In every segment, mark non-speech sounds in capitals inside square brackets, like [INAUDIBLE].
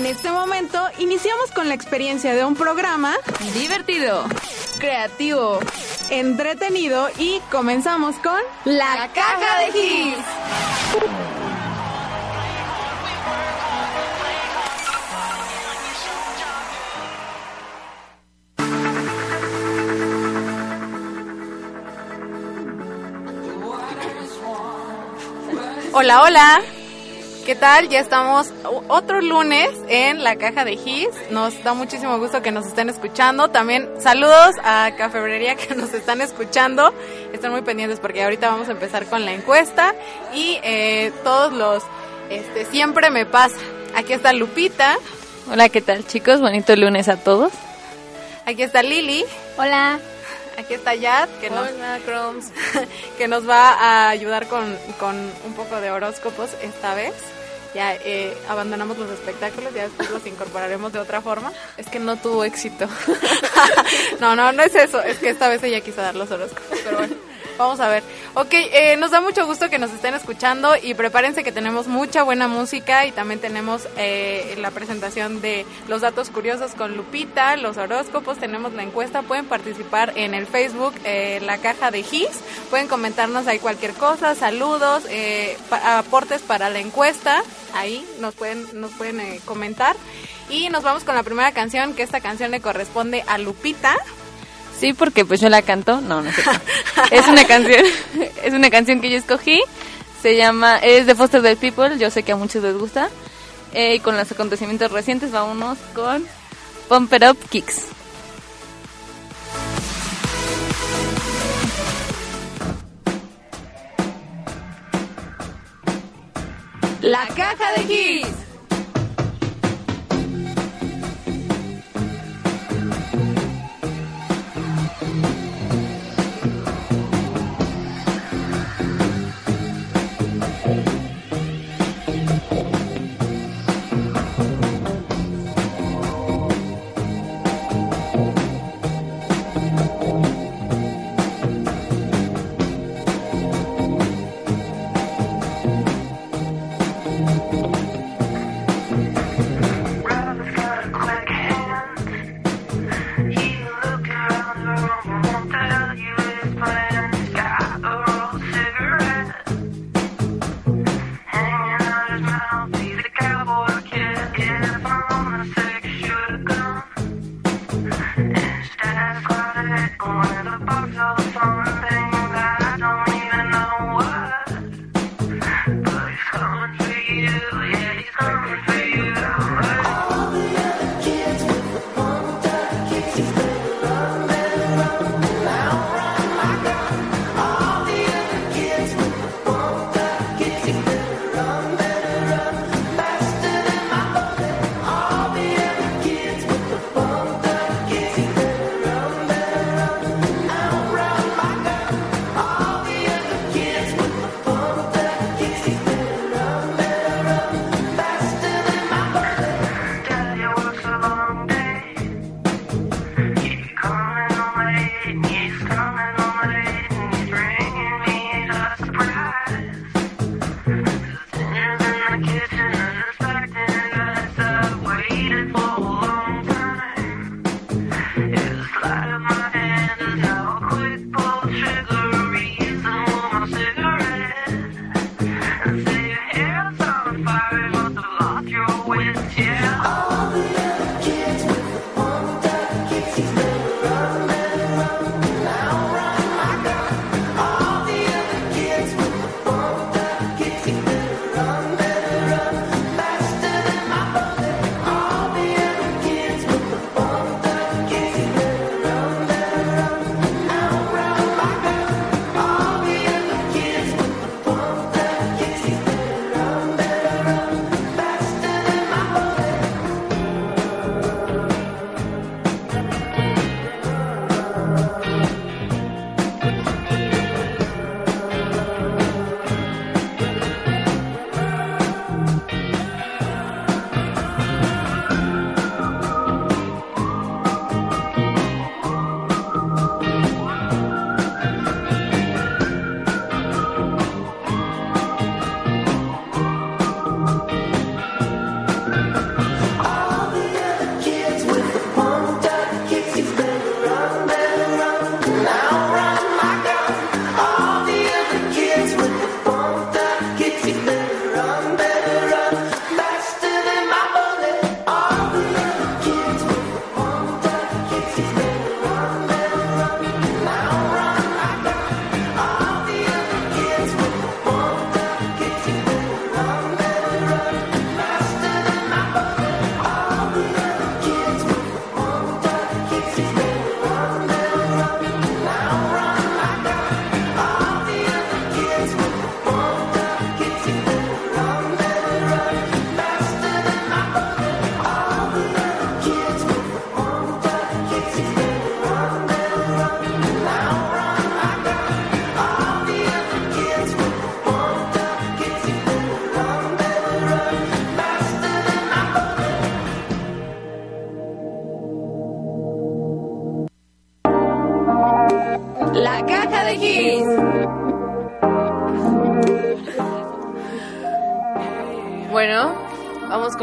En este momento iniciamos con la experiencia de un programa divertido, creativo, entretenido y comenzamos con La, Caja de Gis. Hola, hola. ¿Qué tal? Ya estamos otro lunes en la caja de Gis. Nos da muchísimo gusto que nos estén escuchando. También saludos a Cafebrería que nos están escuchando. Están muy pendientes porque ahorita vamos a empezar con la encuesta y eh, todos los, este, siempre me pasa. Aquí está Lupita. Hola, ¿qué tal chicos? Bonito lunes a todos. Aquí está Lili. Hola. Aquí está Yad, que, nos, [LAUGHS] que nos va a ayudar con, con un poco de horóscopos esta vez ya eh, abandonamos los espectáculos, ya después los incorporaremos de otra forma. Es que no tuvo éxito. [LAUGHS] no, no, no es eso, es que esta vez ella quiso dar los horóscopos, pero bueno. Vamos a ver. Ok, eh, nos da mucho gusto que nos estén escuchando y prepárense que tenemos mucha buena música y también tenemos eh, la presentación de los datos curiosos con Lupita, los horóscopos, tenemos la encuesta. Pueden participar en el Facebook, eh, la caja de GIS. Pueden comentarnos ahí cualquier cosa, saludos, aportes para la encuesta. Ahí nos pueden, nos pueden comentar. Y nos vamos con la primera canción, que esta canción le corresponde a Lupita. Sí, porque pues yo la canto. No, no sé. es una canción, [LAUGHS] es una canción que yo escogí. Se llama, es de Foster the People. Yo sé que a muchos les gusta. Eh, y con los acontecimientos recientes, vámonos con Pump It Up Kicks. La caja de Kiss.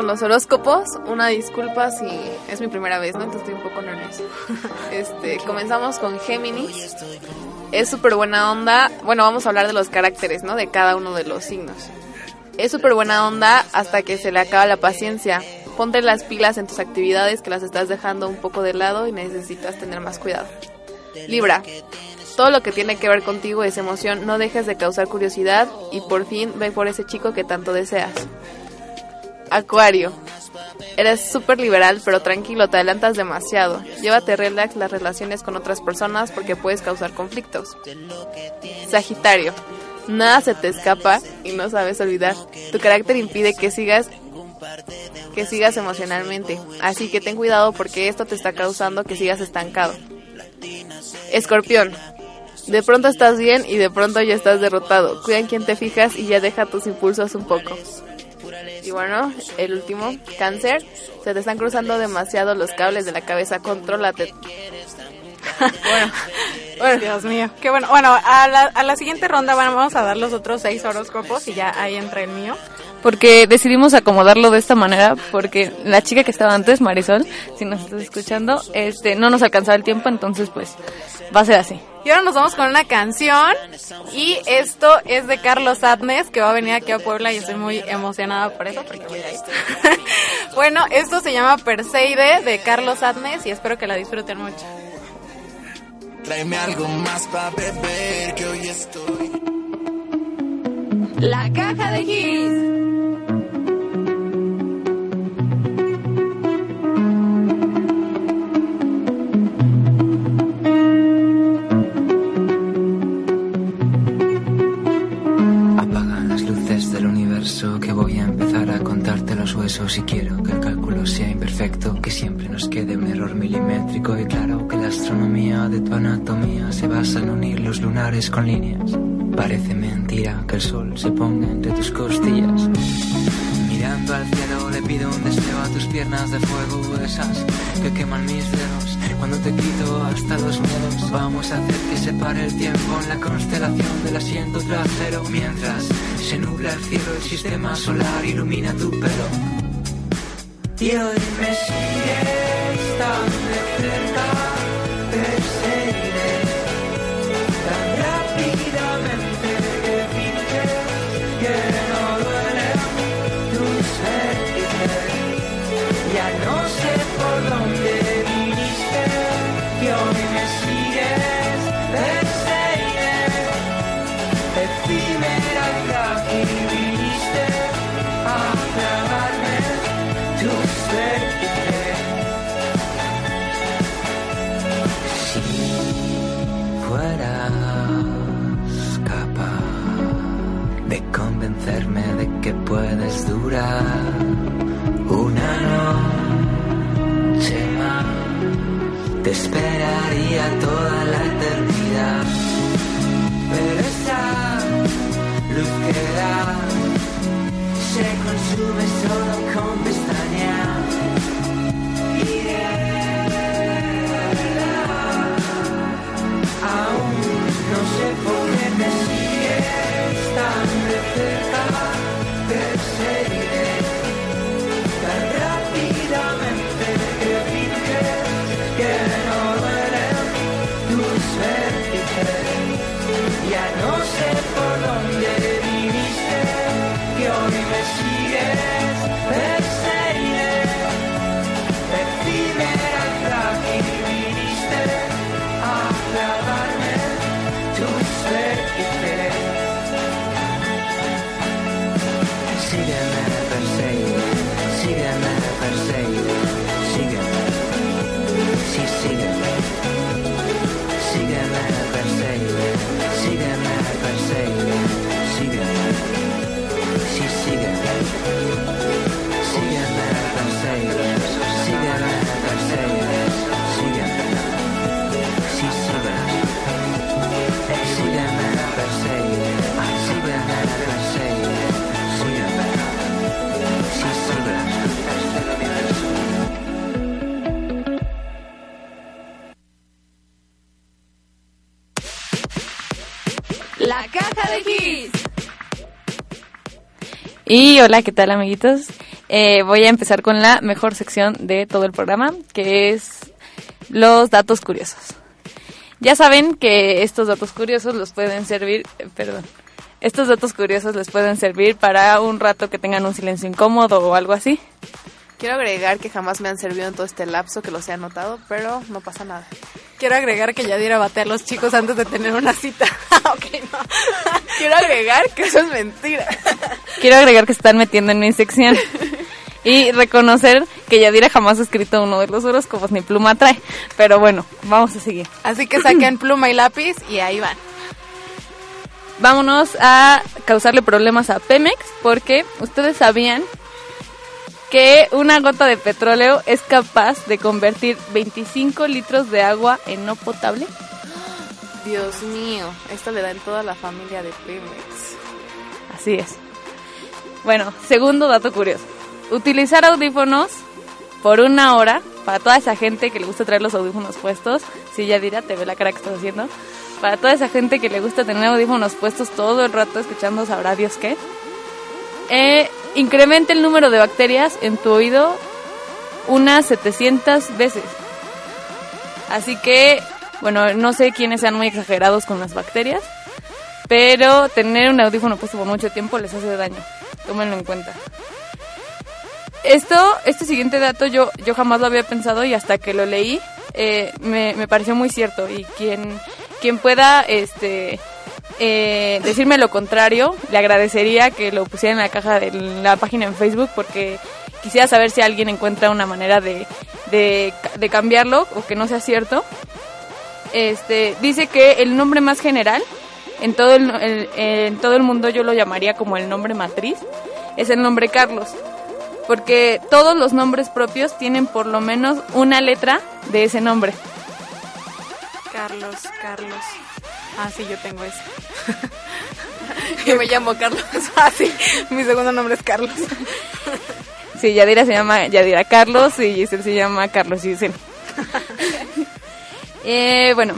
Con los horóscopos. Una disculpa si es mi primera vez, ¿no? Entonces estoy un poco nerviosa. [LAUGHS] Este, comenzamos con Géminis. Es súper buena onda. Bueno, vamos a hablar de los caracteres, ¿no? De cada uno de los signos. Es súper buena onda hasta que se le acaba la paciencia. Ponte las pilas en tus actividades que las estás dejando un poco de lado y necesitas tener más cuidado. Libra. Todo lo que tiene que ver contigo es emoción. No dejes de causar curiosidad y por fin ve por ese chico que tanto deseas. Acuario. Eres súper liberal, pero tranquilo, te adelantas demasiado. Llévate relax las relaciones con otras personas porque puedes causar conflictos. Sagitario. Nada se te escapa y no sabes olvidar. Tu carácter impide que sigas que sigas emocionalmente, así que ten cuidado porque esto te está causando que sigas estancado. Escorpión. De pronto estás bien y de pronto ya estás derrotado. Cuida en quién te fijas y ya deja tus impulsos un poco. Y bueno, el último, cáncer. Se te están cruzando demasiado los cables de la cabeza. Contrólate. bueno, [LAUGHS] bueno, Dios mío. Qué bueno. Bueno, a la, a la siguiente ronda vamos a dar los otros seis horóscopos y ya ahí entra el mío. Porque decidimos acomodarlo de esta manera porque la chica que estaba antes, Marisol, si nos estás escuchando, este no nos alcanzaba el tiempo, entonces pues va a ser así. Y ahora nos vamos con una canción y esto es de Carlos Adnes que va a venir aquí a Puebla y estoy muy emocionada por eso porque voy a ir. bueno, esto se llama Perseide de Carlos Adnes y espero que la disfruten mucho. Tráeme algo más para beber que hoy estoy. La caja de Gis. Apaga las luces del universo que voy a los huesos y quiero que el cálculo sea imperfecto, que siempre nos quede un error milimétrico y claro que la astronomía de tu anatomía se basa en unir los lunares con líneas. Parece mentira que el sol se ponga entre tus costillas. Mirando al cielo le pido un deseo a tus piernas de fuego, esas que queman mis dedos. Cuando te quito hasta los miedos, vamos a hacer que se pare el tiempo en la constelación del asiento trasero. Mientras se nubla el cielo, el sistema solar ilumina tu pelo. Y hoy me sigues tan de cerca, puedes Y hola, ¿qué tal amiguitos? Eh, voy a empezar con la mejor sección de todo el programa, que es los datos curiosos. Ya saben que estos datos curiosos los pueden servir, eh, perdón, estos datos curiosos les pueden servir para un rato que tengan un silencio incómodo o algo así. Quiero agregar que jamás me han servido en todo este lapso que los he anotado, pero no pasa nada. Quiero agregar que Yadira batea a los chicos antes de tener una cita. [LAUGHS] ok, no. Quiero agregar que eso es mentira. Quiero agregar que se están metiendo en mi sección. Y reconocer que Yadira jamás ha escrito uno de los horóscopos, ni pluma trae. Pero bueno, vamos a seguir. Así que saquen [CLEARS THROAT] pluma y lápiz y ahí van. Vámonos a causarle problemas a Pemex porque ustedes sabían que una gota de petróleo es capaz de convertir 25 litros de agua en no potable. Dios mío, esto le da en toda la familia de Pemex. Así es. Bueno, segundo dato curioso. Utilizar audífonos por una hora, para toda esa gente que le gusta traer los audífonos puestos, si ya dirá, te ve la cara que estás haciendo, para toda esa gente que le gusta tener audífonos puestos todo el rato escuchando sabrá Dios qué, eh, incrementa el número de bacterias en tu oído unas 700 veces. Así que, bueno, no sé quiénes sean muy exagerados con las bacterias, pero tener un audífono puesto por mucho tiempo les hace daño. Tómenlo en cuenta. Esto, este siguiente dato yo, yo jamás lo había pensado y hasta que lo leí eh, me, me pareció muy cierto y quien, quien pueda este, eh, decirme lo contrario, le agradecería que lo pusiera en la caja de la página en Facebook porque quisiera saber si alguien encuentra una manera de, de, cambiarlo o que no sea cierto. Este, dice que el nombre más general en todo el- en todo el mundo yo lo llamaría como el nombre matriz, es el nombre Carlos. Porque todos los nombres propios tienen por lo menos una letra de ese nombre. Carlos, Carlos. Ah, sí, yo tengo eso. [LAUGHS] Yo me llamo Carlos. [LAUGHS] ah, sí, mi segundo nombre es Carlos. [LAUGHS] Sí, Yadira se llama Yadira Carlos y Giselle se llama Carlos Giselle. eh, bueno,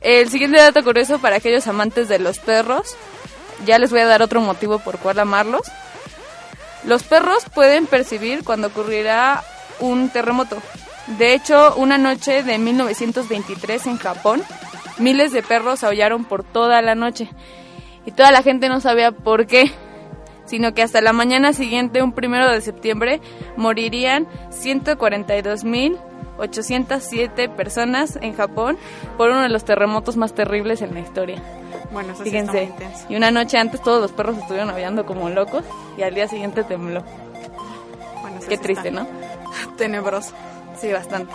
el siguiente dato curioso para aquellos amantes de los perros, ya les voy a dar otro motivo por cual amarlos. Los perros pueden percibir cuando ocurrirá un terremoto. De hecho, una noche de 1923 en Japón, miles de perros aullaron por toda la noche. Y toda la gente no sabía por qué, sino que hasta la mañana siguiente, un primero de septiembre, morirían 142.807 personas en Japón por uno de los terremotos más terribles en la historia. Bueno, eso sí está muy Fíjense, intenso. y una noche antes todos los perros estuvieron aullando como locos y al día siguiente tembló. Bueno, eso Qué sí triste, está ¿no? Tenebroso. Sí, bastante.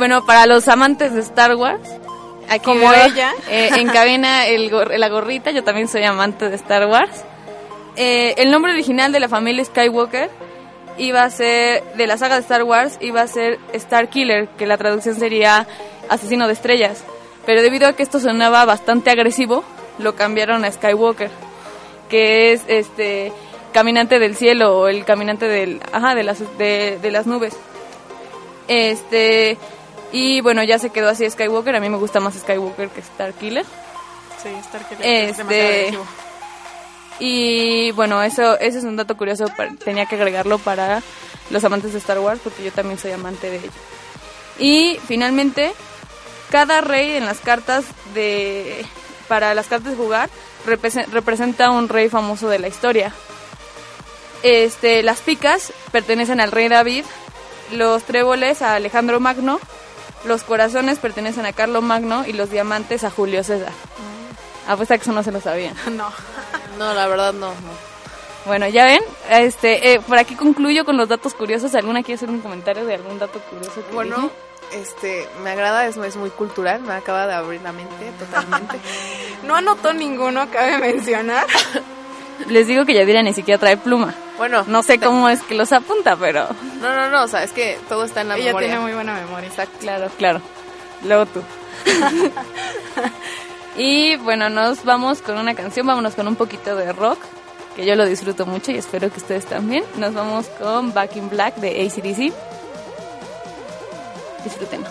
Bueno, para los amantes de Star Wars, aquí Como veo, ella. eh, en cabina el gor- la gorrita, yo también soy amante de Star Wars. Eh, el nombre original de la familia Skywalker iba a ser, de la saga de Star Wars, iba a ser Star Killer, que la traducción sería asesino de estrellas. Pero debido a que esto sonaba bastante agresivo, lo cambiaron a Skywalker, que es este caminante del cielo o el caminante del, ajá, de las, de, de las nubes. Este, y bueno, ya se quedó así Skywalker. A mí me gusta más Skywalker que Star Killer. Sí, Star Killer es Este- demasiado. Y bueno, eso, ese es un dato curioso. Tenía que agregarlo para los amantes de Star Wars porque yo también soy amante de ello. Y finalmente, cada rey en las cartas de para las cartas de jugar represe- representa un rey famoso de la historia. Este, las picas pertenecen al rey David, los tréboles a Alejandro Magno, los corazones pertenecen a Carlo Magno y los diamantes a Julio César. Apuesta que eso no se lo sabían. [LAUGHS] No. No, la verdad no. no. Bueno, ya ven, este, eh, por aquí concluyo con los datos curiosos. ¿Alguna quiere hacer un comentario de algún dato curioso? que Bueno, dije? este, me agrada, es, es muy cultural, me acaba de abrir la mente totalmente. [LAUGHS] No anotó ninguno, cabe mencionar. [LAUGHS] les digo que Yadira ni siquiera trae pluma. Bueno, No sé cómo es que los apunta, pero No, no, no, o sea, es que todo está en la Ella memoria. tiene muy buena memoria. Exacto. claro, claro. Luego tú. [LAUGHS] y bueno, nos vamos con una canción, vámonos con un poquito de rock, que yo lo disfruto mucho y espero que ustedes también. Nos vamos con Back in Black de ACDC. Disfrútenlo.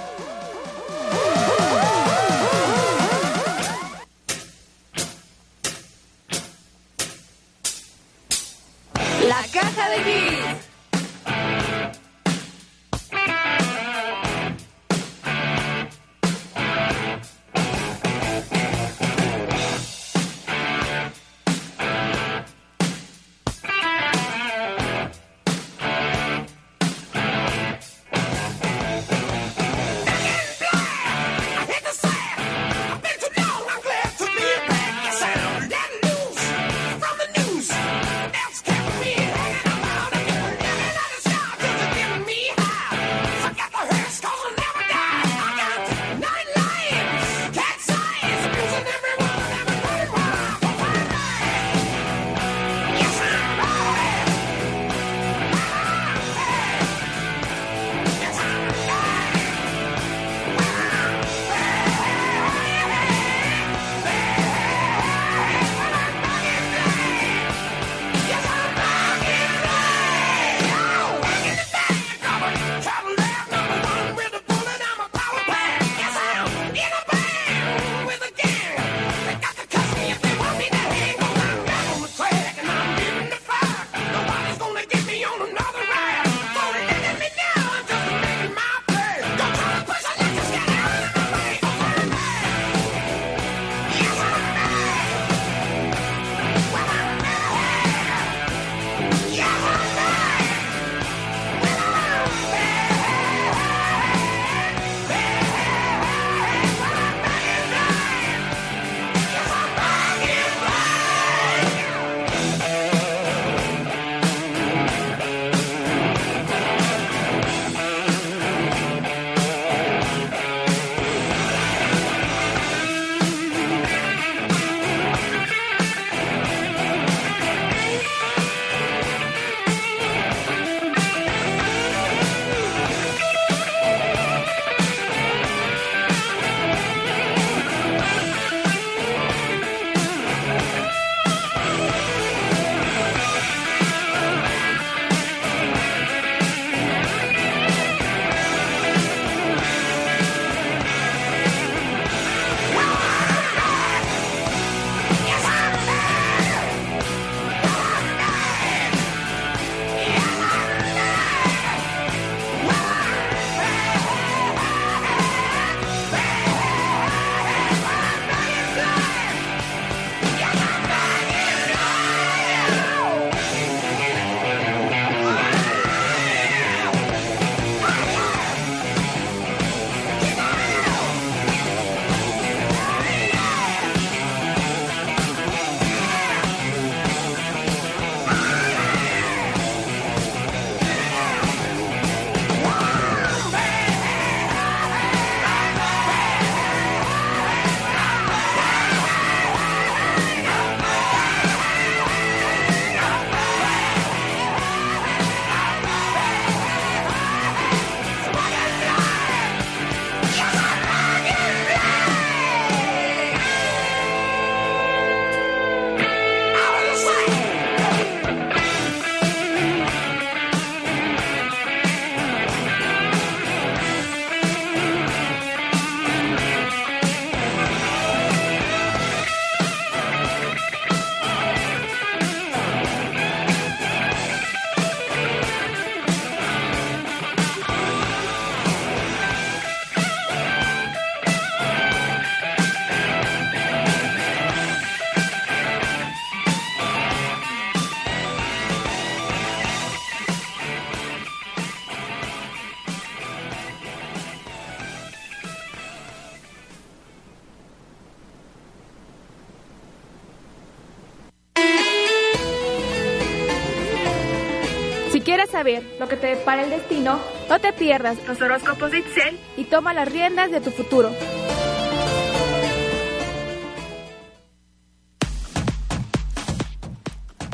Que te depara el destino, no te pierdas los horóscopos de Itzel y toma las riendas de tu futuro.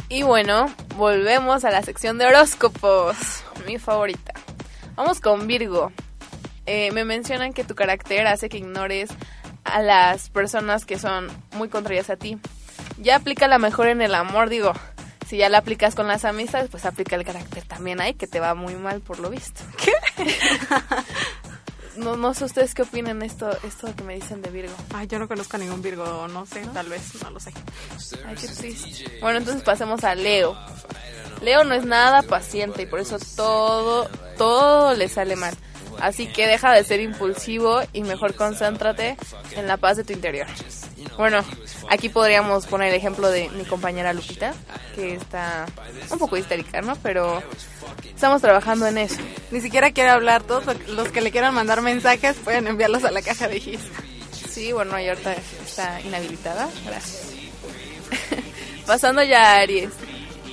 Y bueno, volvemos a la sección de horóscopos, mi favorita. Vamos con Virgo. Eh, me mencionan que tu carácter hace que ignores a las personas que son muy contrarias a ti. Ya aplica la mejor en el amor, digo. Si ya la aplicas con las amistades, pues aplica el carácter también ahí, que te va muy mal por lo visto. [LAUGHS] ¿Qué? no, no sé ustedes qué opinan esto, esto que me dicen de Virgo. Ay, yo no conozco a ningún Virgo, no sé, tal vez, no lo sé. Ay, qué triste. Bueno, entonces pasemos a Leo. Leo no es nada paciente y por eso todo, todo le sale mal. Así que deja de ser impulsivo y mejor concéntrate en la paz de tu interior. Bueno, aquí podríamos poner el ejemplo de mi compañera Lupita, que está un poco histérica, ¿no? Pero estamos trabajando en eso. Ni siquiera quiere hablar. Todos los que le quieran mandar mensajes pueden enviarlos a la caja de GIS. Sí, bueno, y ahorita está inhabilitada. Gracias. [LAUGHS] Pasando ya a Aries.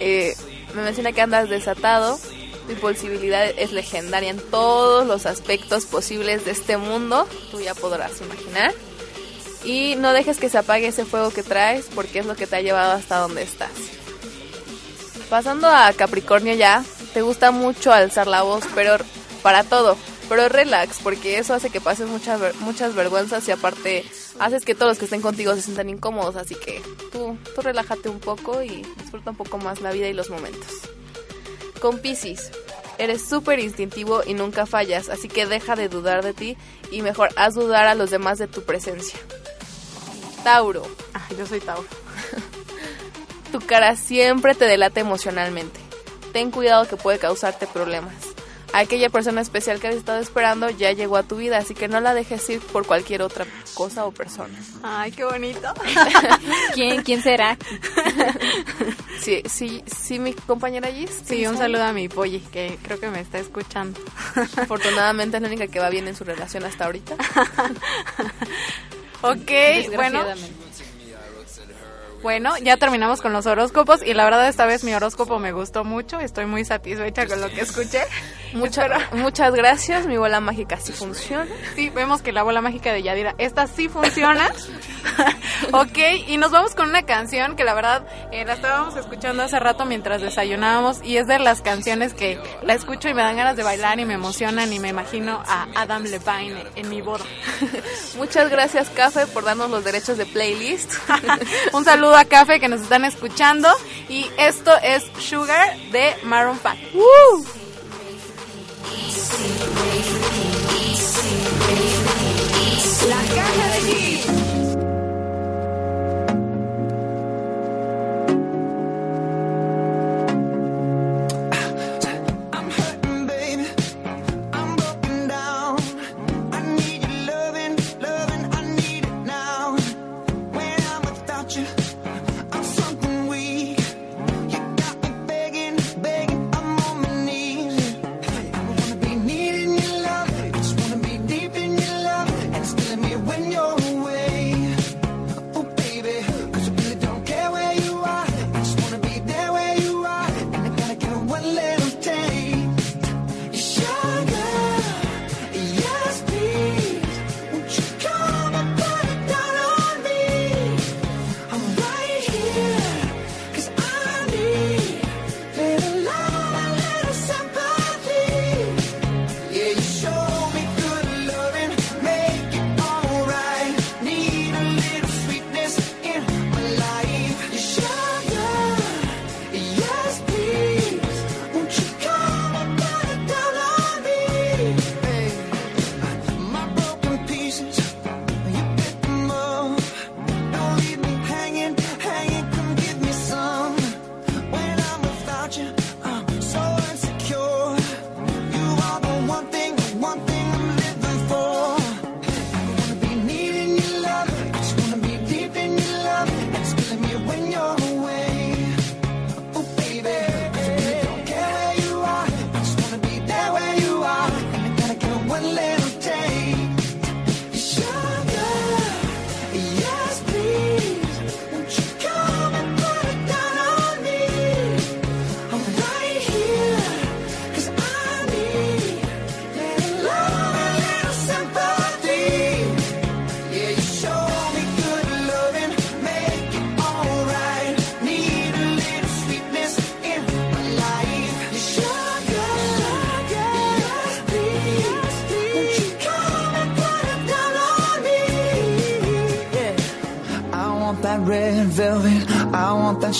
Eh, me menciona que andas desatado. Tu impulsibilidad es legendaria en todos los aspectos posibles de este mundo. Tú ya podrás imaginar. Y no dejes que se apague ese fuego que traes porque es lo que te ha llevado hasta donde estás. Pasando a Capricornio ya, te gusta mucho alzar la voz, pero para todo. Pero relax, porque eso hace que pases muchas, muchas vergüenzas y aparte haces que todos los que estén contigo se sientan incómodos. Así que tú, tú relájate un poco y disfruta un poco más la vida y los momentos. Con Pisces, eres súper instintivo y nunca fallas, así que deja de dudar de ti y mejor haz dudar a los demás de tu presencia. Tauro, Ah, yo soy Tauro. [LAUGHS] tu cara siempre te delata emocionalmente. Ten cuidado que puede causarte problemas. Aquella persona especial que has estado esperando ya llegó a tu vida, así que no la dejes ir por cualquier otra cosa o persona. Ay, qué bonito. [LAUGHS] ¿Quién, quién será? [LAUGHS] Sí, sí, sí, mi compañera Gis. Sí, un saludo a mi Polly, que creo que me está escuchando. [LAUGHS] Afortunadamente es la única que va bien en su relación hasta ahorita. Ok, bueno. Bueno, ya terminamos con los horóscopos y la verdad esta vez mi horóscopo me gustó mucho, estoy muy satisfecha con lo que escuché. Mucha- Espero- muchas gracias, mi bola mágica sí funciona. Sí, vemos que la bola mágica de Yadira, esta sí funciona. [LAUGHS] ok, y nos vamos con una canción que la verdad eh, la estábamos escuchando hace rato mientras desayunábamos y es de las canciones que la escucho y me dan ganas de bailar y me emocionan y me imagino a Adam Levine en mi boda. [LAUGHS] Muchas gracias, Café, por darnos los derechos de playlist. [LAUGHS] Un saludo a Café que nos están escuchando. Y esto es Sugar de Maroon 5. I'm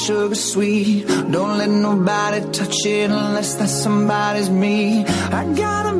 sugar sweet. Don't let nobody touch it unless that somebody's me. I gotta a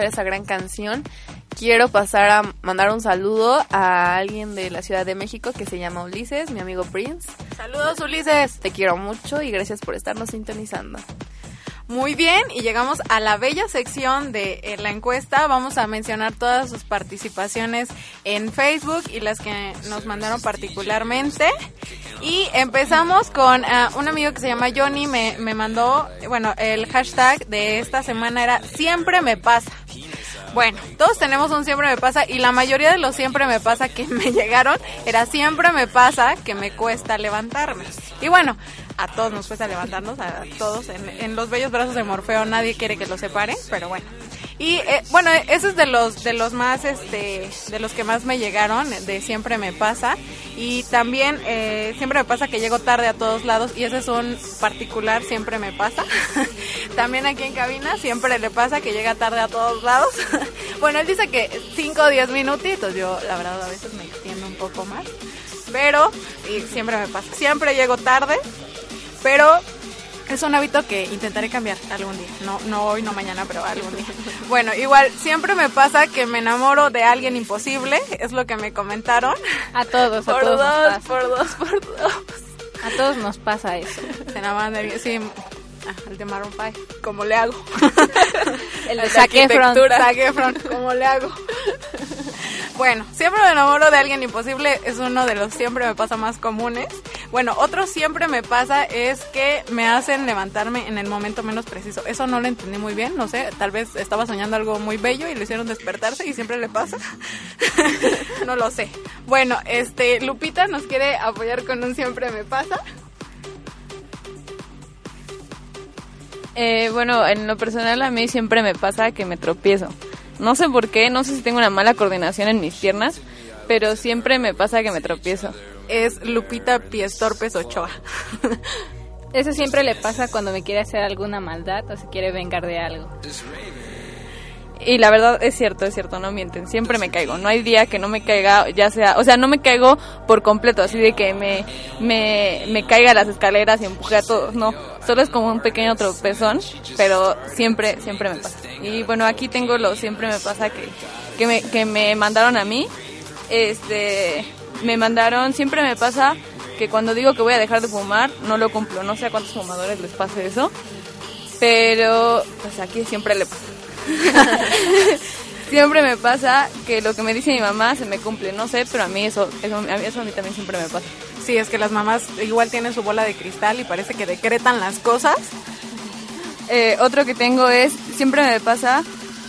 escuchar esa gran canción, quiero pasar a mandar un saludo a alguien de la Ciudad de México que se llama Ulises, mi amigo Prince. Saludos, Ulises. Te quiero mucho y gracias por estarnos sintonizando. Muy bien, y llegamos a la bella sección de eh, la encuesta. Vamos a mencionar todas sus participaciones en Facebook y las que nos mandaron particularmente. Y empezamos con ah, un amigo que se llama Johnny, me, me mandó, bueno, el hashtag de esta semana era siempre me pasa. Bueno, todos tenemos un siempre me pasa y la mayoría de los siempre me pasa que me [LAUGHS] llegaron era siempre me pasa que me cuesta levantarme. Y bueno, a todos nos cuesta levantarnos, a todos en, en los bellos brazos de Morfeo nadie quiere que lo separen, pero bueno. Y eh, bueno, ese es de los de los más este de los que más me llegaron de siempre me pasa y también eh, siempre me pasa que llego tarde a todos lados y ese es un particular siempre me pasa. [LAUGHS] también aquí en cabina siempre le pasa que llega tarde a todos lados. [LAUGHS] bueno, él dice que 5 o 10 minutitos, yo la verdad a veces me extiendo un poco más, pero y siempre me pasa. Siempre llego tarde, pero es un hábito que intentaré cambiar algún día. No, no hoy, no mañana, pero algún día. Bueno, igual siempre me pasa que me enamoro de alguien imposible, es lo que me comentaron. A todos, a Por todos nos dos, pasa. por dos, por dos. A todos nos pasa eso. Se enamoran de alguien, sí. Ah, el de Maroon 5, ¿cómo le hago? El de [LAUGHS] Efron. Zac Efron, ¿cómo le hago? Bueno, siempre me enamoro de alguien imposible, es uno de los siempre me pasa más comunes. Bueno, otro siempre me pasa es que me hacen levantarme en el momento menos preciso. Eso no lo entendí muy bien, no sé, tal vez estaba soñando algo muy bello y le hicieron despertarse y siempre le pasa. [LAUGHS] no lo sé. Bueno, este Lupita nos quiere apoyar con un siempre me pasa. Eh, bueno, en lo personal a mí siempre me pasa que me tropiezo. No sé por qué, no sé si tengo una mala coordinación en mis piernas, pero siempre me pasa que me tropiezo. Es Lupita Pies Torpes Ochoa. Eso siempre le pasa cuando me quiere hacer alguna maldad o se quiere vengar de algo. Y la verdad es cierto, es cierto, no mienten, siempre me caigo. No hay día que no me caiga, ya sea, o sea, no me caigo por completo, así de que me, me, me caiga las escaleras y empuje a todos, no. Solo es como un pequeño tropezón, pero siempre, siempre me pasa. Y bueno, aquí tengo lo siempre me pasa que, que, me, que me mandaron a mí. Este, me mandaron, siempre me pasa que cuando digo que voy a dejar de fumar, no lo cumplo. No sé a cuántos fumadores les pase eso, pero pues aquí siempre le pasa. [LAUGHS] siempre me pasa que lo que me dice mi mamá se me cumple, no sé, pero a mí eso, eso, a mí, eso a mí también siempre me pasa. Sí, es que las mamás igual tienen su bola de cristal y parece que decretan las cosas. Eh, otro que tengo es, siempre me pasa,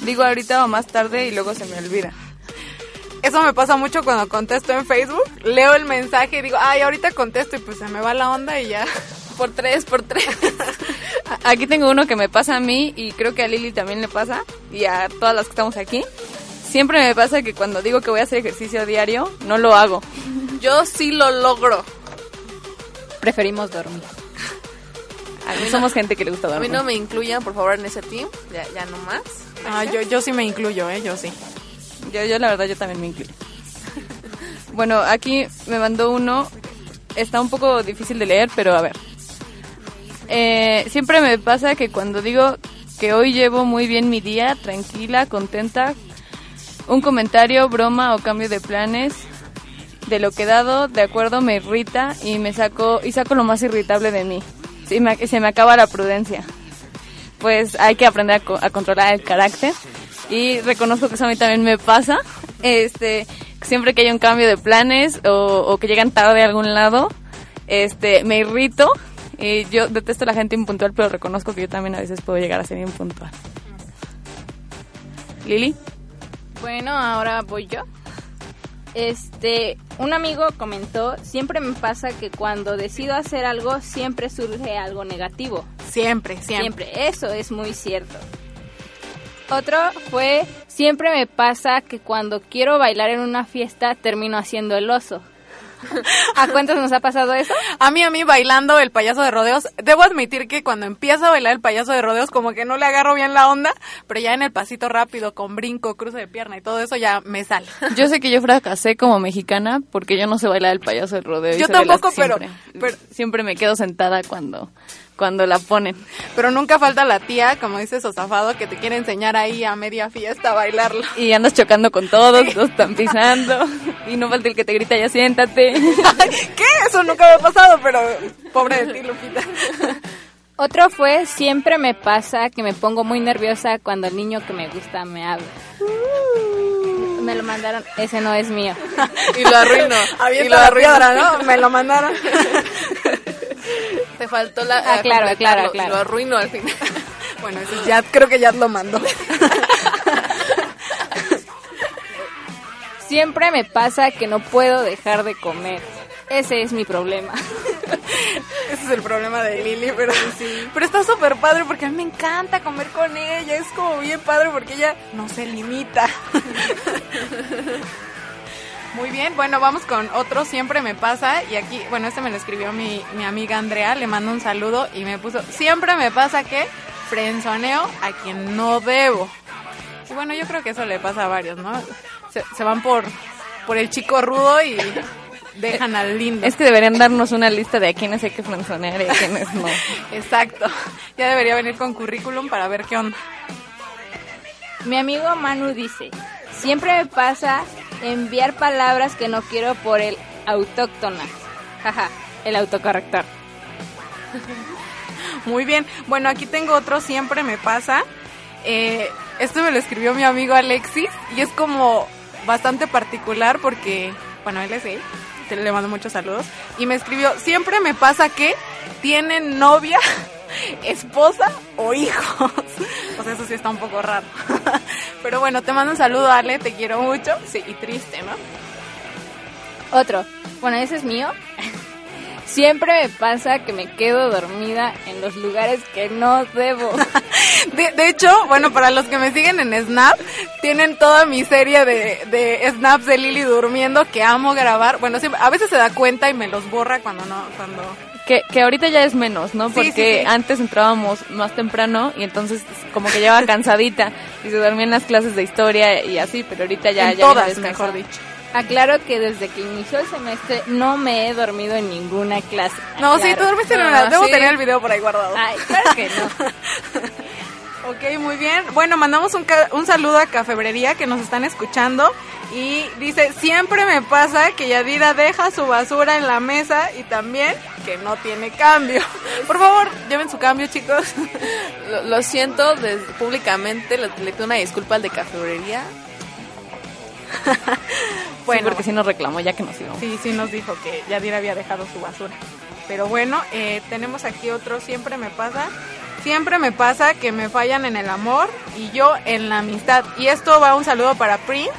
digo ahorita o más tarde y luego se me olvida. Eso me pasa mucho cuando contesto en Facebook. Leo el mensaje y digo, ay, ahorita contesto y pues se me va la onda y ya. [LAUGHS] Por tres, por tres. [LAUGHS] Aquí tengo uno que me pasa a mí y creo que a Lili también le pasa y a todas las que estamos aquí. Siempre me pasa que cuando digo que voy a hacer ejercicio diario, no lo hago. Yo sí lo logro. Preferimos dormir. Somos gente que le gusta A mí dormir. no me incluyan, por favor, en ese team. Ya, ya no más. Ah, yo, yo sí me incluyo, ¿eh? Yo sí. Yo, yo la verdad, yo también me incluyo. Bueno, aquí me mandó uno. Está un poco difícil de leer, pero a ver. Eh, siempre me pasa que cuando digo que hoy llevo muy bien mi día, tranquila, contenta, un comentario, broma o cambio de planes de lo que dado, de acuerdo, me irrita y me saco y saco lo más irritable de mí. Me- se me acaba la prudencia. Pues hay que aprender a, co- a controlar el carácter y reconozco que eso a mí también me pasa. Este, siempre que hay un cambio de planes o, o que llegan tarde a algún lado, este, me irrito. Y yo detesto a la gente impuntual, pero reconozco que yo también a veces puedo llegar a ser impuntual. Lili. Bueno, ahora voy yo. Este, un amigo comentó, siempre me pasa que cuando decido hacer algo, siempre surge algo negativo. Siempre, siempre. Siempre, eso es muy cierto. Otro fue, siempre me pasa que cuando quiero bailar en una fiesta, termino haciendo el oso. ¿A cuántos nos ha pasado eso? A mí, a mí bailando el payaso de rodeos, debo admitir que cuando empiezo a bailar el payaso de rodeos como que no le agarro bien la onda, pero ya en el pasito rápido, con brinco, cruce de pierna y todo eso ya me sale. Yo sé que yo fracasé como mexicana porque yo no sé bailar el payaso del rodeo. y Yo de tampoco, pero- siempre, pero- siempre me quedo sentada cuando cuando la ponen. Pero nunca falta la tía, como dice Sosafado, que te quiere enseñar ahí a media fiesta a bailarla. Y andas chocando con todos, todos están pisando y no falta el que te grita ya siéntate. [LAUGHS] ¿Qué? Eso nunca me ha pasado, pero pobre de ti, Lupita. Otro fue, siempre me pasa que me pongo muy nerviosa cuando el niño que me gusta me habla. Me lo mandaron, ese no es mío. [LAUGHS] Y lo arruino. [LAUGHS] y lo la arruino. piedra, ¿no? Me lo mandaron. Te faltó la. Ah, claro, claro, y claro. Lo arruino al final. Bueno, eso ya, creo que ya lo mandó. [LAUGHS] Siempre me pasa que no puedo dejar de comer. Ese es mi problema. [LAUGHS] Ese es el problema de Lili, pero [LAUGHS] sí. Pero está súper padre porque a mí me encanta comer con ella. Es como bien padre porque ella no se limita. Muy bien, bueno, vamos con otro, siempre me pasa. Y aquí, bueno, este me lo escribió mi, mi amiga Andrea, le mando un saludo y me puso, siempre me pasa que frenzoneo a quien no debo. Y bueno, yo creo que eso le pasa a varios, ¿no? Se, se van por, por el chico rudo y dejan al lindo. Es que deberían darnos una lista de a quiénes hay que frenzonear y a quiénes no. [LAUGHS] Exacto. Ya debería venir con currículum para ver qué onda. Mi amigo Manu dice, siempre me pasa enviar palabras que no quiero por el autóctona. Jaja, el autocorrector. [LAUGHS] Muy bien. Bueno, aquí tengo otro, siempre me pasa. Eh, esto me lo escribió mi amigo Alexis y es como bastante particular porque, bueno, él es él. Le mando muchos saludos. Y me escribió, siempre me pasa que tienen novia, esposa o hijos. [LAUGHS] O sea, eso sí está un poco raro. [LAUGHS] Pero bueno, te mando un saludo, Ale, te quiero mucho. Sí, y triste, ¿no? Otro, bueno, ese es mío. [LAUGHS] Siempre me pasa que me quedo dormida en los lugares que no debo. De, de hecho, bueno, para los que me siguen en Snap, tienen toda mi serie de, de snaps de Lili durmiendo que amo grabar. Bueno, siempre, a veces se da cuenta y me los borra cuando no, cuando... Que, que ahorita ya es menos, ¿no? Sí, Porque sí, sí. antes entrábamos más temprano y entonces como que llevaba cansadita y se dormía en las clases de historia y así, pero ahorita ya, en ya todas, mejor dicho. Aclaro que desde que inició el semestre no me he dormido en ninguna clase. No, sí, tú dormiste en No, una... Debo sí. tener el video por ahí guardado. Ay, claro que no. [LAUGHS] Ok, muy bien. Bueno, mandamos un, ca- un saludo a Cafebrería que nos están escuchando y dice, siempre me pasa que Yadira deja su basura en la mesa y también que no tiene cambio. [LAUGHS] Por favor, lleven su cambio, chicos. [LAUGHS] Lo, lo siento des- públicamente, le, le pido una disculpa al de cafebrería. [LAUGHS] Bueno, porque si nos reclamó ya que nos íbamos. Sí, sí nos dijo que Yadira había dejado su basura. Pero bueno, eh, tenemos aquí otro, siempre me pasa. Siempre me pasa que me fallan en el amor y yo en la amistad. Y esto va un saludo para Prince,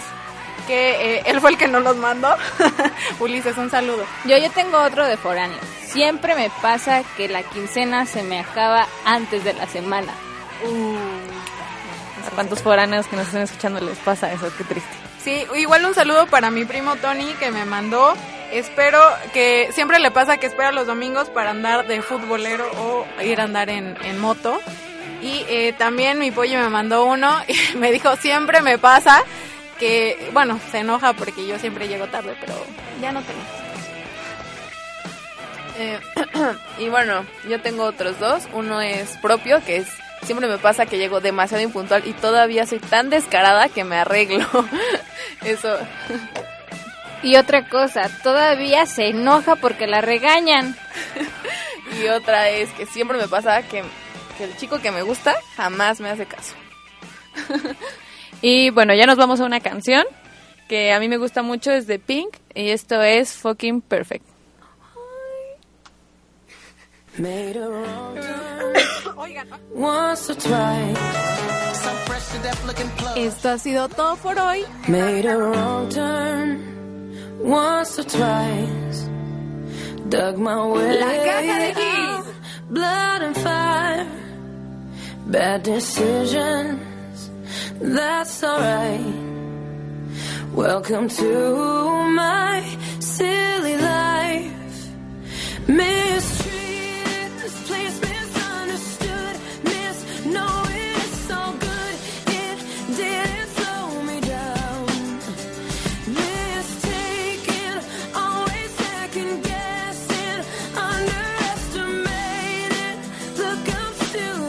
que eh, él fue el que nos los mandó. [LAUGHS] Ulises, un saludo. Yo, yo tengo otro de foráneo. Siempre me pasa que la quincena se me acaba antes de la semana. ¿A cuántos foráneos que nos están escuchando les pasa eso? Qué triste. Sí, igual un saludo para mi primo Tony que me mandó. Espero que siempre le pasa que espera los domingos para andar de futbolero o ir a andar en, moto. Y eh, también mi pollo me mandó uno [LAUGHS] y me dijo, siempre me pasa que, bueno, se enoja porque yo siempre llego tarde, pero ya no tenemos. Eh, [CLEARS THROAT] y bueno, yo tengo otros dos. Uno es propio, que es siempre me pasa que llego demasiado impuntual y todavía soy tan descarada que me arreglo. [LAUGHS] Eso. [LAUGHS] Y otra cosa, todavía se enoja porque la regañan. [LAUGHS] Y otra es que siempre me pasa que, que el chico que me gusta jamás me hace caso. [LAUGHS] Y bueno, ya nos vamos a una canción que a mí me gusta mucho, es de Pink y esto es Fucking Perfect. Made a wrong [COUGHS] turn once or twice. Some fresh to death looking plug. Esto ha sido todo por hoy. Made a wrong turn once or twice. Dug my way. La caja de Kiss. Blood and fire. Bad decisions. That's alright. Welcome to my silly life. Mistreated, to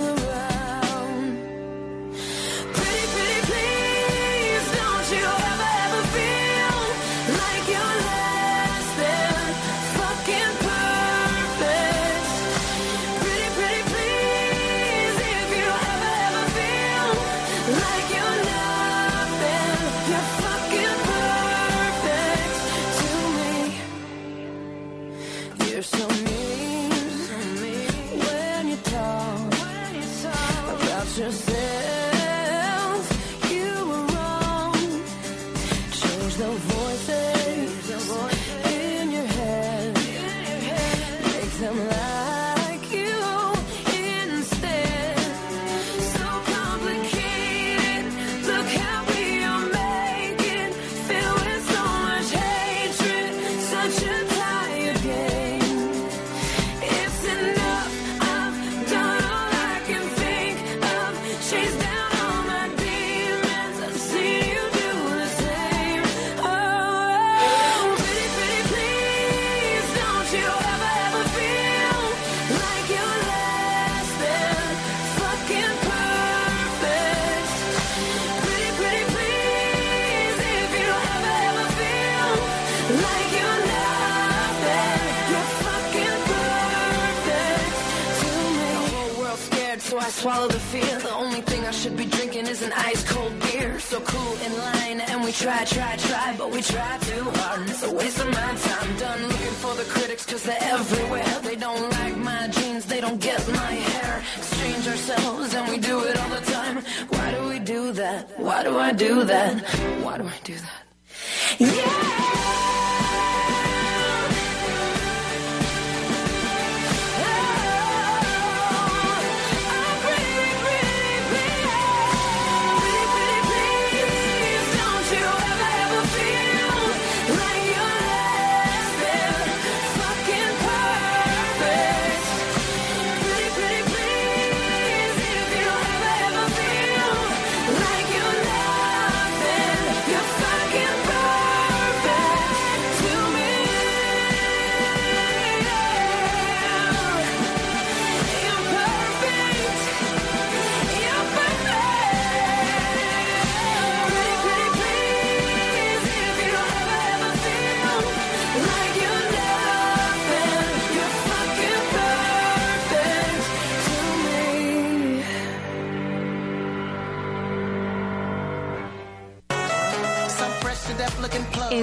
that? Why do I do that? Why do I do that? You're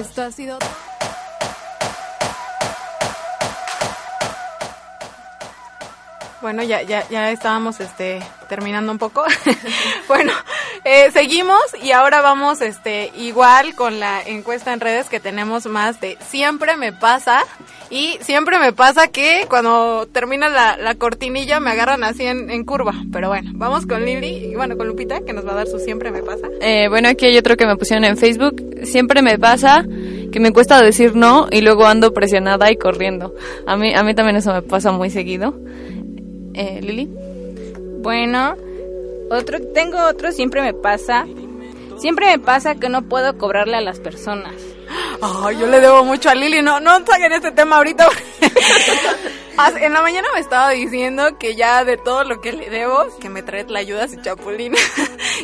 Esto ha sido Bueno, ya, ya, ya estábamos este, terminando un poco. [LAUGHS] bueno, eh, seguimos y ahora vamos este, igual con la encuesta en redes que tenemos más de siempre me pasa. Y siempre me pasa que cuando termina la, la cortinilla me agarran así en, en curva. Pero bueno, vamos con Lili y bueno, con Lupita que nos va a dar su siempre me pasa. Eh, bueno, aquí hay otro que me pusieron en Facebook. Siempre me pasa que me cuesta decir no y luego ando presionada y corriendo. A mí, a mí también eso me pasa muy seguido. Eh, Lili. Bueno, otro, tengo otro, siempre me pasa. Siempre me pasa que no puedo cobrarle a las personas. Ay, yo le debo mucho a Lili. No, no saquen este tema ahorita. [LAUGHS] En la mañana me estaba diciendo que ya de todo lo que le debo, que me trae tlayudas [LAUGHS] y chapulín.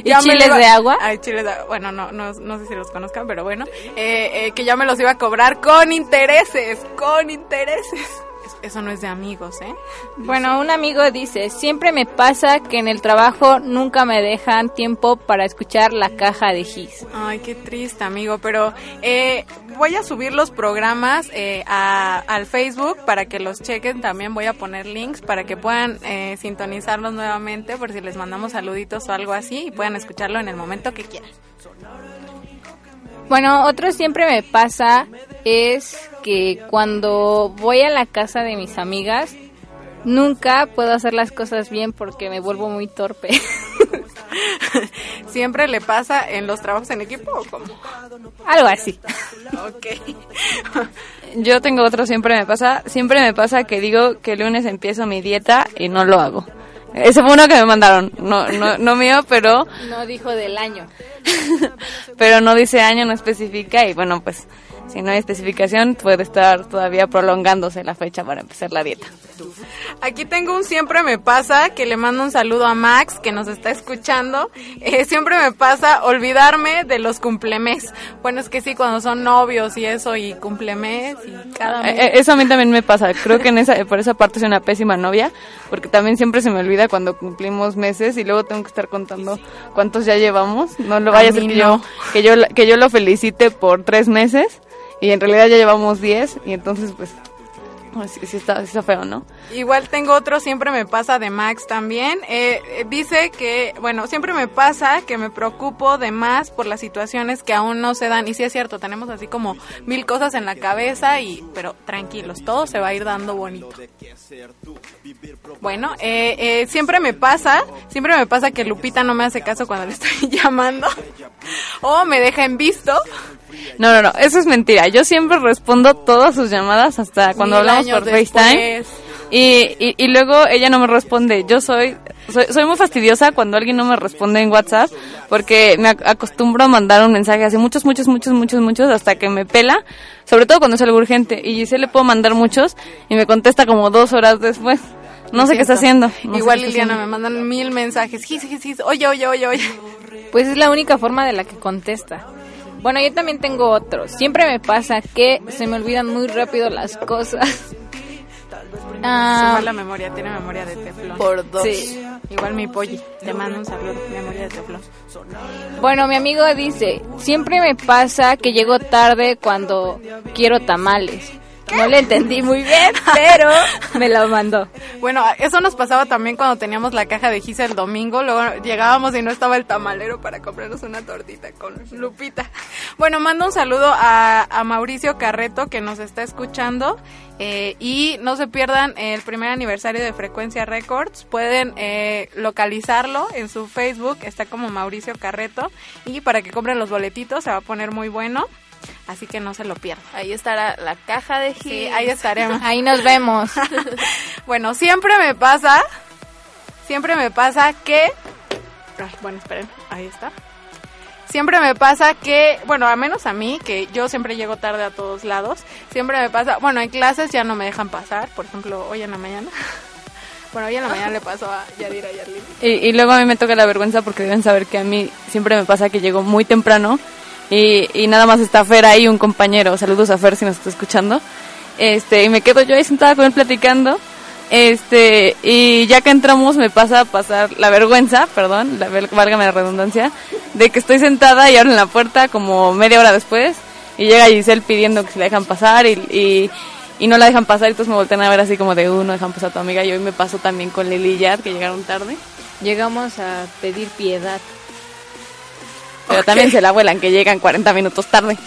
¿Y Ya chiles iba- de agua? Ay, chiles de agua. Bueno, no, no, no sé si los conozcan, pero bueno. Eh, eh, que ya me los iba a cobrar con intereses, con intereses. Es- Eso no es de amigos, ¿eh? [LAUGHS] Bueno, un amigo dice, siempre me pasa que en el trabajo nunca me dejan tiempo para escuchar la caja de Gis. Ay, qué triste, amigo. Pero eh, voy a subir los programas eh, a- al Facebook para que los chequen. También voy a poner links para que puedan eh, sintonizarlos nuevamente por si les mandamos saluditos o algo así y puedan escucharlo en el momento que quieran. Bueno, otro siempre me pasa es que cuando voy a la casa de mis amigas, nunca puedo hacer las cosas bien porque me vuelvo muy torpe. [LAUGHS] ¿Siempre le pasa en los trabajos en equipo o cómo? Algo así. Ok. Yo tengo otro siempre me pasa, siempre me pasa que digo que el lunes empiezo mi dieta y no lo hago. Ese fue uno que me mandaron, no, no, no mío, pero, No dijo del año. [LAUGHS] pero no dice año, no especifica y bueno, pues si no hay especificación puede estar todavía prolongándose la fecha para empezar la dieta. Aquí tengo un siempre me pasa que le mando un saludo a Max que nos está escuchando. Eh, siempre me pasa olvidarme de los cumplemes. Bueno, es que sí, cuando son novios y eso y cumplemes y cada mes. Eh, eh, Eso a mí también me pasa. Creo que en esa, por esa parte soy una pésima novia, porque también siempre se me olvida cuando cumplimos meses y luego tengo que estar contando cuántos ya llevamos. No lo A vaya a ser que yo, que yo, que yo lo felicite por tres meses y en realidad ya llevamos diez y entonces pues, sí está feo, ¿no? Igual tengo otro, siempre me pasa de Max también. Eh, eh, dice que, bueno, siempre me pasa que me preocupo de más por las situaciones que aún no se dan. Y sí es cierto, tenemos así como mil cosas en la cabeza, y pero tranquilos, todo se va a ir dando bonito. Bueno, eh, eh, siempre me pasa, siempre me pasa que Lupita no me hace caso cuando le estoy [LAUGHS] llamando. o me deja en visto. No, no, no, eso es mentira. Yo siempre respondo todas sus llamadas hasta cuando Mil hablamos por FaceTime. Y, y, y luego ella no me responde. Yo soy, soy soy muy fastidiosa cuando alguien no me responde en WhatsApp porque me ac- acostumbro a mandar un mensaje así muchos, muchos, muchos, muchos, muchos hasta que me pela, sobre todo cuando es algo urgente. Y se le puedo mandar muchos y me contesta como dos horas después. No sé qué está haciendo. no Igual está Liliana me mandan mil mensajes. Gis, gis, gis. Oye, oye, oye, oye. Pues es la única forma de la que contesta. Bueno, yo también tengo otro. Siempre me pasa que se me olvidan muy rápido las cosas. Su Ah, mala memoria, tiene memoria de teflón. Por dos. sí. Igual mi polli, te mando un saludo, memoria de teflón. Bueno, mi amigo dice, siempre me pasa que llego tarde cuando quiero tamales. No le entendí muy bien, pero me lo mandó. Bueno, eso nos pasaba también cuando teníamos la caja de Gisa el domingo. Luego llegábamos y no estaba el tamalero para comprarnos una tortita con Lupita. Bueno, mando un saludo a, a Mauricio Carreto que nos está escuchando. eh, y no se pierdan el primer aniversario de Frecuencia Records. Pueden eh, localizarlo en su Facebook. Está como Mauricio Carreto. Y para que compren los boletitos se va a poner muy bueno. Así que no se lo pierdan. Ahí estará la caja de Sí, Gis. ahí estaremos. Ahí nos vemos. [LAUGHS] Bueno, siempre me pasa, siempre me pasa que, Ay, bueno, esperen, ahí está. Siempre me pasa que, bueno, al menos a mí, que yo siempre llego tarde a todos lados, siempre me pasa, bueno, en clases ya no me dejan pasar, por ejemplo, hoy en la mañana. [LAUGHS] Bueno, hoy en la mañana le pasó a Yadira y a. Y, y luego a mí me toca la vergüenza porque deben saber que a mí siempre me pasa que llego muy temprano y, y nada más está Fer ahí, un compañero, saludos a Fer si nos está escuchando, este, y me quedo yo ahí sentada con él platicando, este, y ya que entramos me pasa a pasar la vergüenza, perdón, la, válgame la redundancia, de que estoy sentada y abren la puerta como media hora después y llega Giselle pidiendo que se la dejan pasar y, y, no la dejan pasar y todos me voltean a ver así como de, uh, no dejan pasar a tu amiga y hoy me pasó también con Lili y Yad que llegaron tarde. Llegamos a pedir piedad. Pero también se la vuelan que llegan 40 minutos tarde.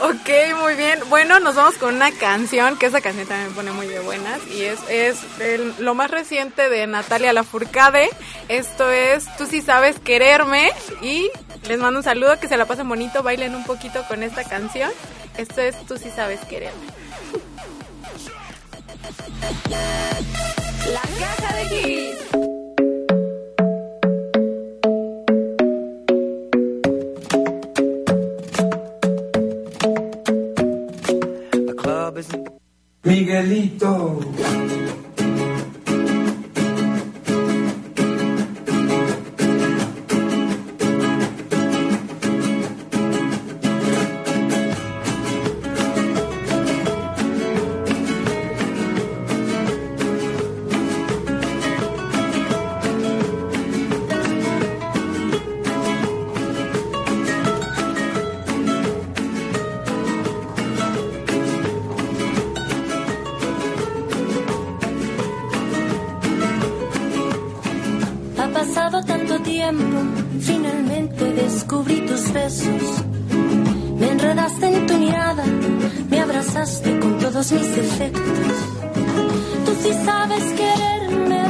Ok, muy bien. Bueno, nos vamos con una canción, que esa canción también me pone muy de buenas, y es, es el- lo más reciente de Natalia Lafourcade. Esto es Tú sí sabes quererme, y les mando un saludo, que se la pasen bonito, bailen un poquito con esta canción. Esto es Tú sí sabes quererme. La caja de Gis. Miguelito. Mis defectos. Tú sí sabes quererme,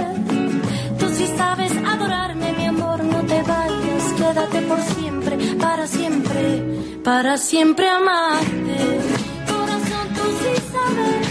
tú sí sabes adorarme, mi amor, no te vayas, quédate por siempre, para siempre, para siempre amarte. Corazón, tú sí sabes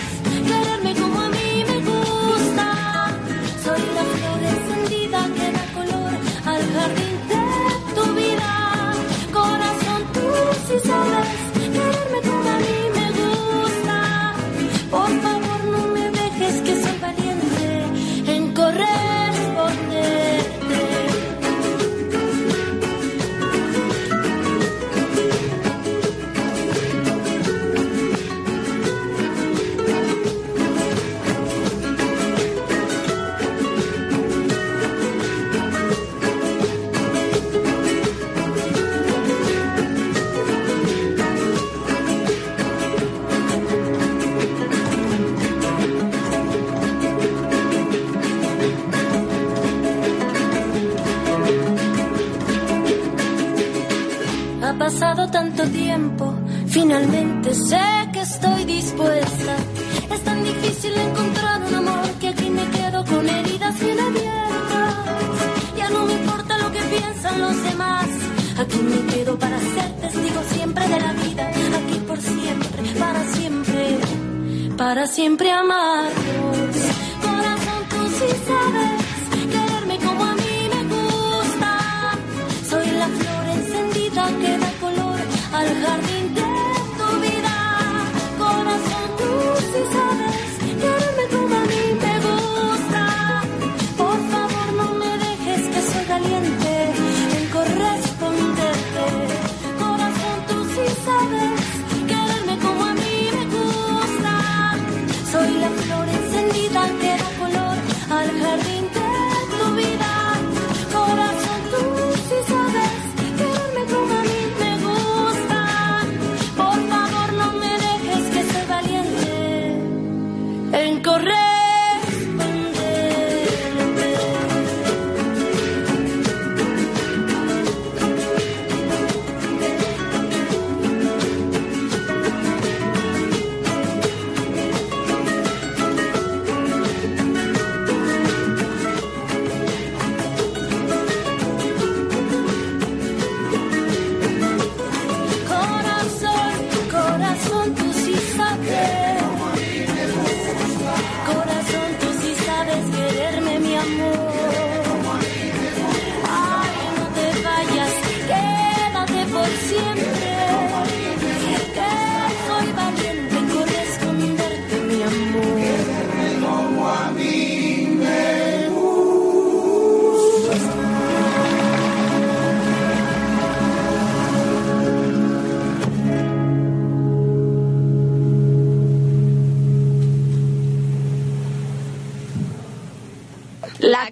tanto tiempo, finalmente sé que estoy dispuesta. Es tan difícil encontrar un amor que aquí me quedo con heridas bien abiertas. Ya no me importa lo que piensan los demás. Aquí me quedo para ser testigo siempre de la vida. Aquí por siempre, para siempre, para siempre amarnos.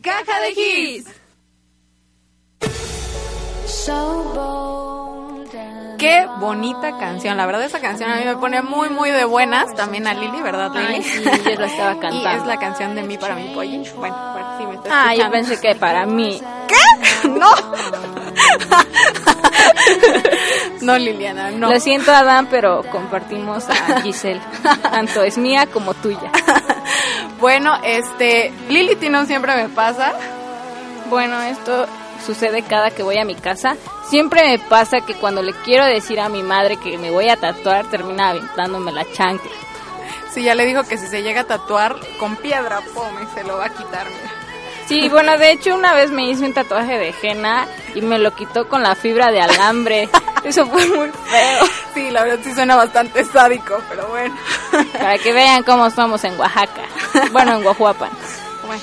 Caja de hits. Qué bonita canción. La verdad, esa canción a mí me pone muy, muy de buenas. También a Lili, ¿verdad, Lili? Ay, sí, yo la estaba [LAUGHS] Y cantando. es la canción de mí para mi pollo. Bueno, para si me está Ah, yo pensé que para mí. ¿Qué? [LAUGHS] No. [LAUGHS] no, Liliana, no. Lo siento, Adán, pero compartimos a Giselle. Tanto es mía como tuya. Bueno, este, Lili Tino siempre me pasa. Bueno, esto sucede cada que voy a mi casa. Siempre me pasa que cuando le quiero decir a mi madre que me voy a tatuar, termina aventándome la chancla. Sí, ya le dijo que si se llega a tatuar con piedra, pome, se lo va a quitar. Sí, bueno, de hecho una vez me hice un tatuaje de henna y me lo quitó con la fibra de alambre. [LAUGHS] Eso fue muy feo. Sí, la verdad sí suena bastante sádico, pero bueno. Para que vean cómo somos en Oaxaca. Bueno, en Guajuapan. Bueno,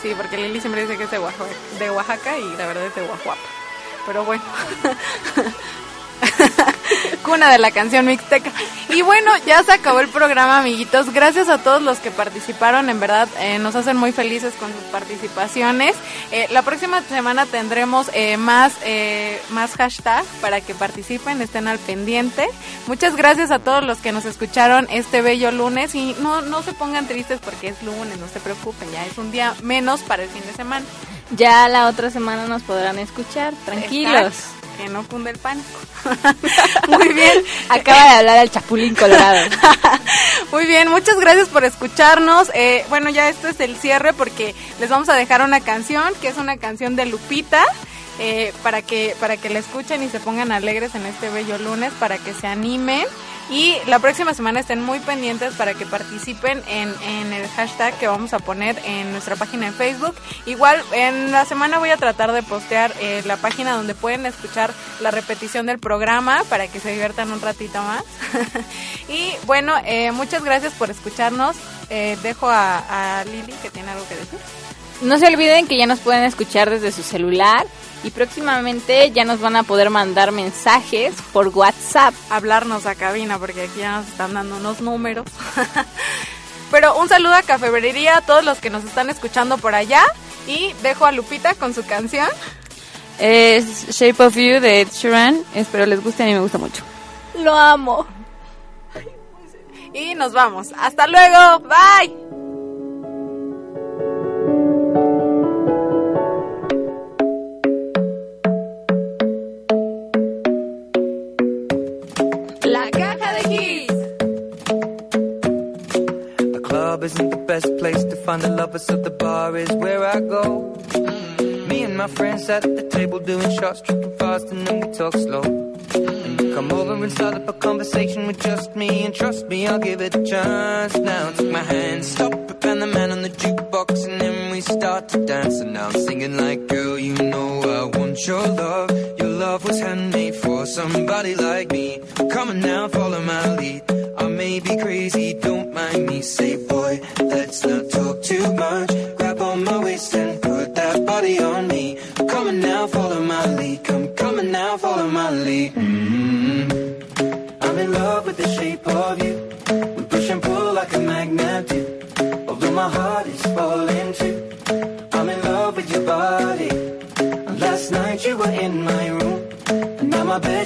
sí, porque Lili siempre dice que es de Oaxaca, de Oaxaca y la verdad es de Oaxaca. Pero bueno. [LAUGHS] Cuna de la canción mixteca. Y bueno, ya se acabó el programa, amiguitos. Gracias a todos los que participaron. En verdad, eh, nos hacen muy felices con sus participaciones. Eh, la próxima semana tendremos eh, más, eh, más hashtag para que participen, estén al pendiente. Muchas gracias a todos los que nos escucharon este bello lunes. Y no, no se pongan tristes porque es lunes, no se preocupen, ya es un día menos para el fin de semana. Ya la otra semana nos podrán escuchar, tranquilos. Exacto, Que no cunde el pánico. [LAUGHS] Muy bien. Acaba de hablar el Chapulín Colorado. [LAUGHS] Muy bien, muchas gracias por escucharnos. Eh, bueno, ya esto es el cierre porque les vamos a dejar una canción que es una canción de Lupita. eh, para que para que la escuchen y se pongan alegres en este bello lunes para que se animen y la próxima semana estén muy pendientes para que participen en, en el hashtag que vamos a poner en nuestra página de Facebook. Igual en la semana voy a tratar de postear eh, la página donde pueden escuchar la repetición del programa para que se diviertan un ratito más. [LAUGHS] y bueno, eh, muchas gracias por escucharnos. Eh, dejo a, a Lili que tiene algo que decir. No se olviden que ya nos pueden escuchar desde su celular y próximamente ya nos van a poder mandar mensajes por WhatsApp. Hablarnos a cabina porque aquí ya nos están dando unos números. [LAUGHS] Pero un saludo a Cafebrería, a todos los que nos están escuchando por allá. Y dejo a Lupita con su canción. Es Shape of You de Ed Sheeran. Espero les guste, a mí me gusta mucho. Lo amo. Y nos vamos. Hasta luego. Bye. Isn't the best place to find the lovers, so the bar is where I go. Me and my friends at the table doing shots, tripping fast, and then we talk slow. And come over and start up a conversation with just me, and trust me, I'll give it a chance. Now take my hand, stop it, and the man on the jukebox, and start to dance. And now I'm singing like, girl, you know I want your love. Your love was handmade for somebody like me. Come on now, follow my lead. I may be crazy, don't mind me. Say, boy, let's not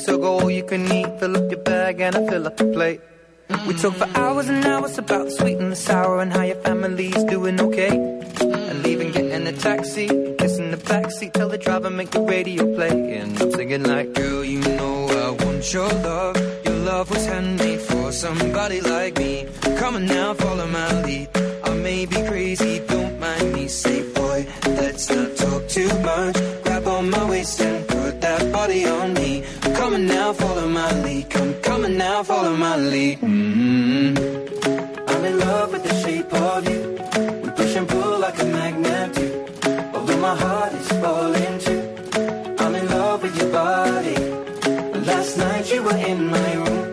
so go all you can eat. Fill up your bag and I fill up the plate. We talk for hours and hours about the sweet and the sour and how your family's doing okay. And leaving, getting a taxi, kissing the backseat, tell the driver make the radio play. And I'm singing like, girl, you know I want your love. Your love was handmade for somebody like me. Come on now, follow my lead. I may be crazy, don't mind me. Say, boy, let's not talk too much. Grab on my waist and put that body on Come now, follow my lead. hmm I'm in love with the shape of you. We push and pull like a magnet do. Although my heart is falling too. I'm in love with your body. Last night you were in my room.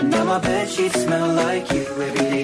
And now my bed sheets smell like you. Every day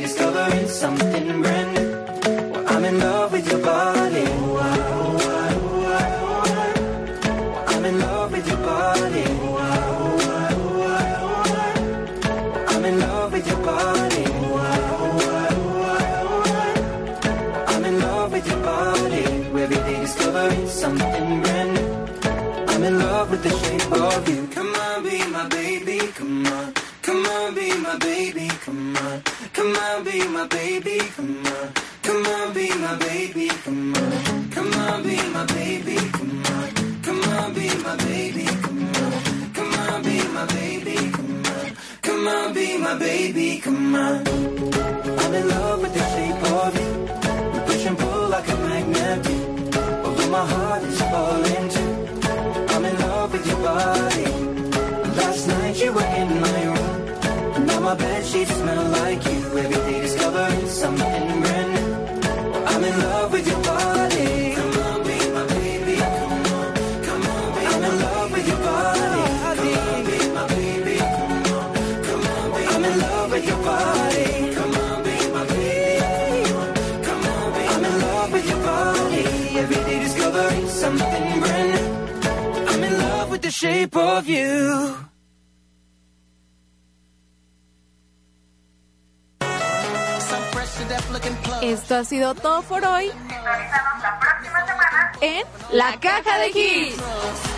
todo por hoy. Sintonízanos la próxima semana en La Caja de Hits.